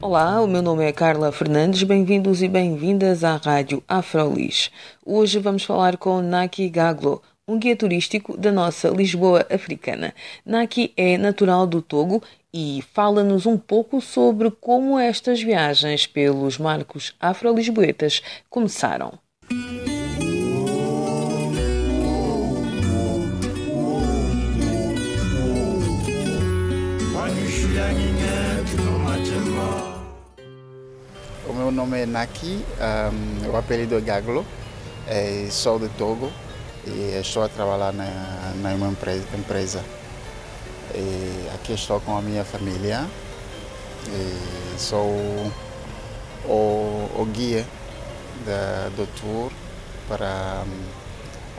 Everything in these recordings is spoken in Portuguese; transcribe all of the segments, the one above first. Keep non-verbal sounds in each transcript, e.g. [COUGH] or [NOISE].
Olá, o meu nome é Carla Fernandes, bem-vindos e bem-vindas à Rádio Afrolis. Hoje vamos falar com Naki Gaglo, um guia turístico da nossa Lisboa africana. Naki é natural do Togo e fala-nos um pouco sobre como estas viagens pelos marcos afro-lisboetas começaram. Meu nome é Naki, um, o apelido é Gaglo, é, sou de Togo e estou a trabalhar na, na uma empresa. E aqui estou com a minha família e sou o, o guia da, do tour para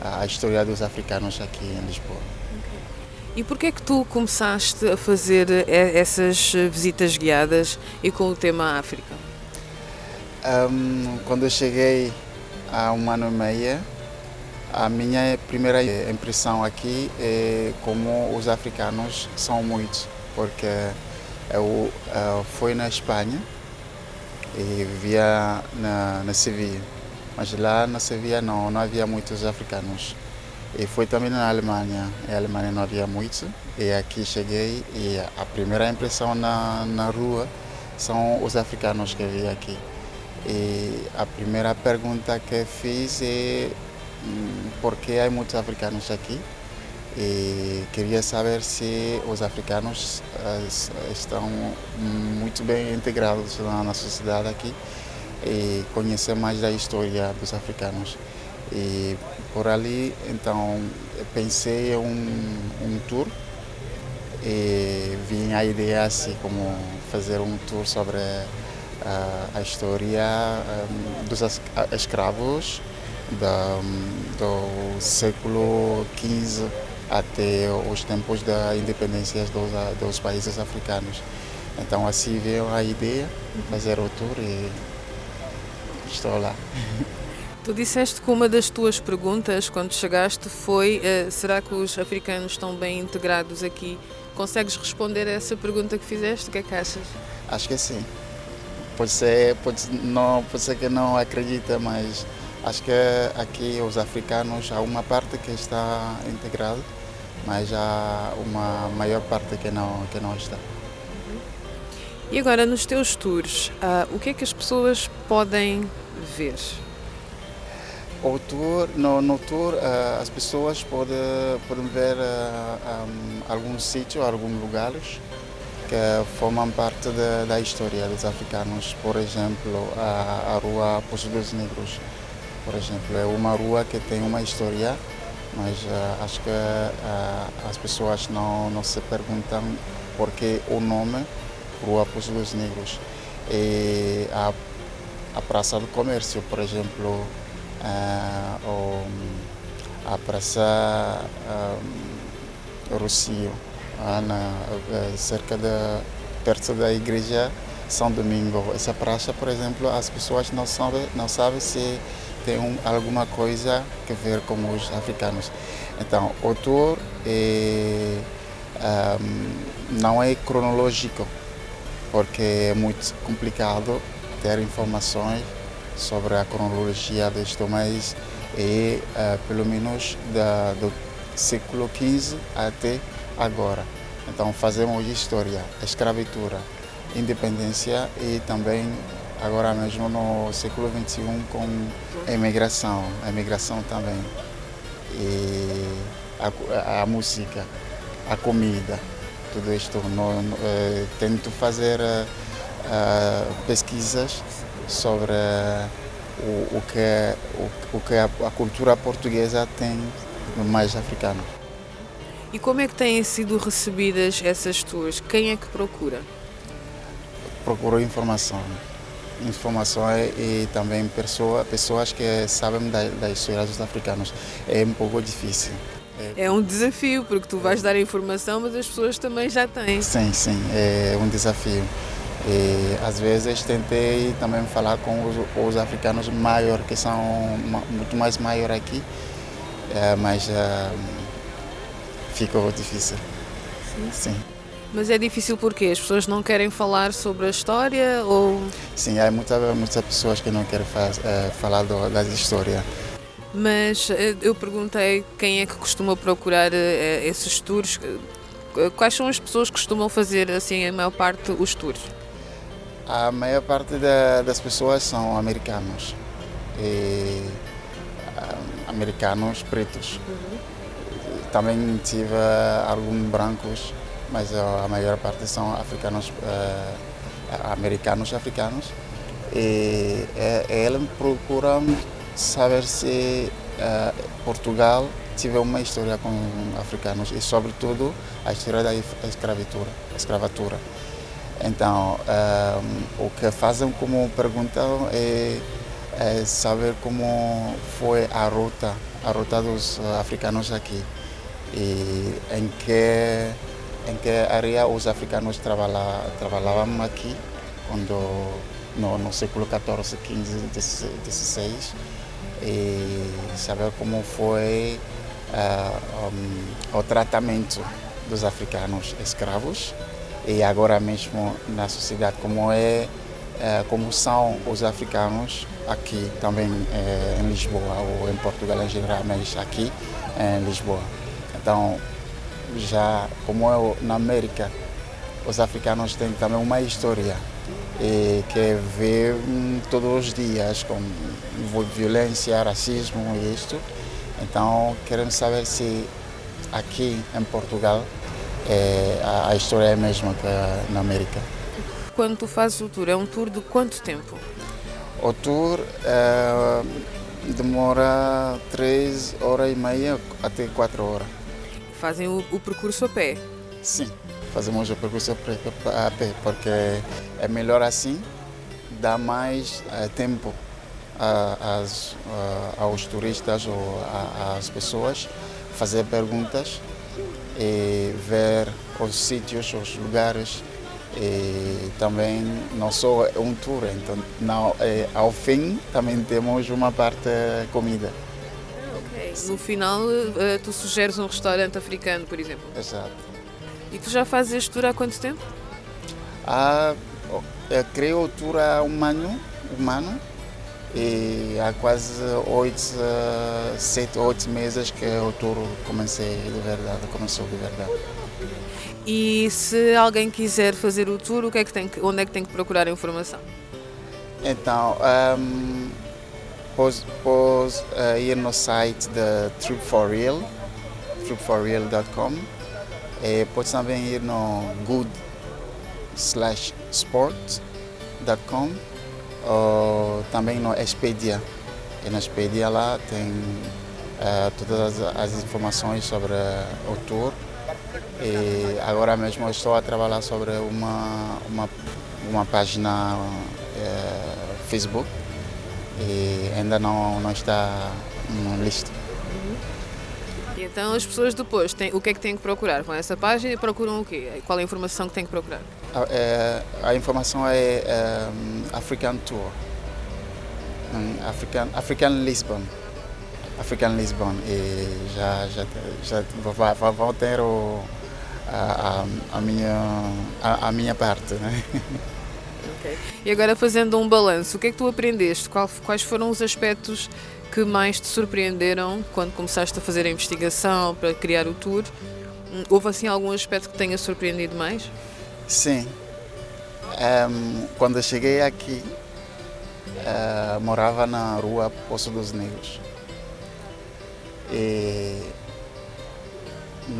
a história dos africanos aqui em Lisboa. E por que é que tu começaste a fazer essas visitas guiadas e com o tema África? Um, quando eu cheguei há um ano e meio, a minha primeira impressão aqui é como os africanos são muitos, porque eu uh, fui na Espanha e vivia na, na Sevilha, mas lá na Sevilha não, não havia muitos africanos. E fui também na Alemanha, e na Alemanha não havia muitos, e aqui cheguei e a primeira impressão na, na rua são os africanos que vi aqui. E a primeira pergunta que fiz é porque há muitos africanos aqui e queria saber se os africanos estão muito bem integrados na sociedade aqui e conhecer mais da história dos africanos. E por ali, então, pensei em um, um tour e vim a ideia assim como fazer um tour sobre a, a história um, dos escravos da, do século XV até os tempos da independência dos, dos países africanos. Então assim veio a ideia de fazer o tour e estou lá. [LAUGHS] Tu disseste que uma das tuas perguntas quando chegaste foi uh, será que os africanos estão bem integrados aqui? Consegues responder a essa pergunta que fizeste? O que é que achas? Acho que sim. Pode ser, pode, não, pode ser que não acredita, mas Acho que aqui os africanos há uma parte que está integrada, mas há uma maior parte que não, que não está. E agora, nos teus tours, uh, o que é que as pessoas podem ver? O tour, no, no tour, uh, as pessoas podem, podem ver uh, um, alguns sítios, alguns lugares que formam parte de, da história dos africanos. Por exemplo, a, a Rua Poço dos Negros por exemplo. É uma rua que tem uma história, mas uh, acho que uh, as pessoas não, não se perguntam por que o nome Rua Poço dos Negros. E a, a Praça do Comércio, por exemplo, uh, ou, a Praça um, Rocio, na, cerca de, perto da igreja São Domingo. Essa praça, por exemplo, as pessoas não sabem, não sabem se tem um, alguma coisa a ver com os africanos. Então, o tour é, um, não é cronológico, porque é muito complicado ter informações sobre a cronologia deste, mas é uh, pelo menos da, do século XV até agora. Então fazemos história, escravatura, independência e também agora mesmo no século XXI com a imigração, a imigração também, e a, a música, a comida, tudo isto. No, no, eh, tento fazer uh, pesquisas sobre uh, o, o, que, o, o que a, a cultura portuguesa tem mais africano. E como é que têm sido recebidas essas tours? Quem é que procura? procuro informação. Informação e também pessoa, pessoas que sabem da, da história dos africanos. É um pouco difícil. É um desafio, porque tu vais dar a informação, mas as pessoas também já têm. Sim, sim, é um desafio. E, às vezes tentei também falar com os, os africanos maiores, que são muito mais maiores aqui, é, mas é, ficou difícil. Sim. sim. Mas é difícil porque as pessoas não querem falar sobre a história ou... Sim, há muitas muita pessoas que não querem é, falar do, da história. Mas é, eu perguntei quem é que costuma procurar é, esses tours. Quais são as pessoas que costumam fazer assim a maior parte os tours? A maior parte da, das pessoas são americanos. E, um, americanos pretos. Uhum. Também tive alguns brancos mas a maior parte são africanos, uh, americanos africanos. E eles procuram saber se Portugal tiver uma história com africanos e, sobretudo, a história da escravatura. escravatura. Então, um, o que fazem como perguntam é, é, saber como foi a rota, a rota dos africanos aqui e em que em que área os africanos trabalhavam aqui quando no, no século XIV, XV, XVI e saber como foi uh, um, o tratamento dos africanos escravos e agora mesmo na sociedade como é uh, como são os africanos aqui também uh, em Lisboa ou em Portugal em geral mas aqui em Lisboa então já como é na América, os africanos têm também uma história e que vê todos os dias com violência, racismo e isto. Então queremos saber se aqui em Portugal é, a, história é a mesma que na América. Quando tu fazes o tour, é um tour de quanto tempo? O tour é, demora três horas e meia até quatro horas. Fazem o, o percurso a pé? Sim, fazemos o percurso a pé, porque é melhor assim, dá mais uh, tempo a, as, uh, aos turistas ou às pessoas fazer perguntas e ver os sítios, os lugares e também não só um tour, então não, é, ao fim também temos uma parte comida. No final, uh, tu sugeres um restaurante africano, por exemplo. Exato. E tu já fazes este tour há quanto tempo? Ah, eu creio o tour há um ano, um ano e há quase oito, sete, oito meses que o tour comecei de verdade, começou de verdade. E se alguém quiser fazer o tour, o que é que tem que, onde é que tem que procurar a informação? Então, um, pode, pode uh, ir no site da Trip for Real, tripforreal.com. E pode também ir no good slash sport.com ou também no Expedia. E na Expedia lá tem uh, todas as, as, informações sobre o tour. E agora mesmo estou a trabalhar sobre uma, uma, uma página uh, Facebook e ainda não, não está no lista. E então as pessoas depois, têm, o que é que têm que procurar? Vão a essa página e procuram o quê? Qual é a informação que têm que procurar? A, é, a informação é, é African Tour, hum, African, African Lisbon. African Lisbon e já, já, já vão ter o, a, a, a, minha, a, a minha parte. Né? [LAUGHS] E agora fazendo um balanço, o que é que tu aprendeste? Quais foram os aspectos que mais te surpreenderam quando começaste a fazer a investigação para criar o tour? Hum, houve assim algum aspecto que tenha surpreendido mais? Sim. Um, quando eu cheguei aqui, uh, morava na rua Poço dos Negros. E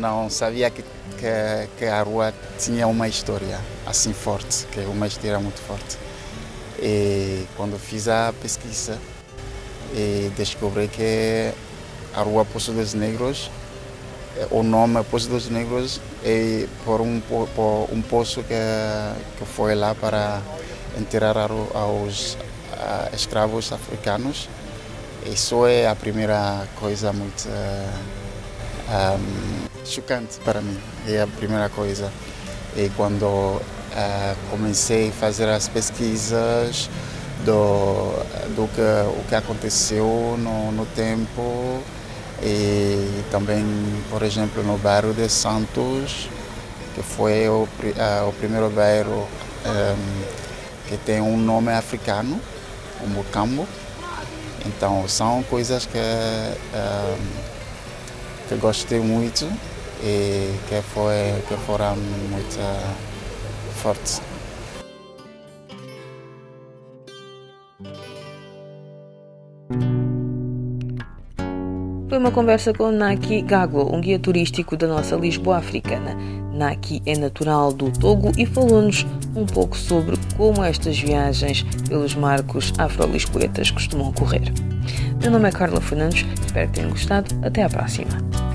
não sabia que, que, que, a rua tinha uma história assim forte, que é uma história muito forte. E quando fiz a pesquisa, descobri que a rua Poço dos Negros o nome Poço dos Negros é por um, por um poço que, que foi lá para enterrar aos escravos africanos. Isso é a primeira coisa muito um, chocante para mim. É a primeira coisa. E quando uh, comecei a fazer as pesquisas do, do que, o que aconteceu no, no tempo, e também, por exemplo, no bairro de Santos, que foi o, uh, o primeiro bairro um, que tem um nome africano, o Mucambo. Então, são coisas que, um, que gostei muito e que, foi, que foram muito fortes. Foi uma conversa com Naki Gago, um guia turístico da nossa Lisboa africana. Naki é natural do Togo e falou-nos um pouco sobre como estas viagens pelos marcos afro-lisboetas costumam ocorrer. Meu nome é Carla Fernandes, espero que tenham gostado. Até à próxima.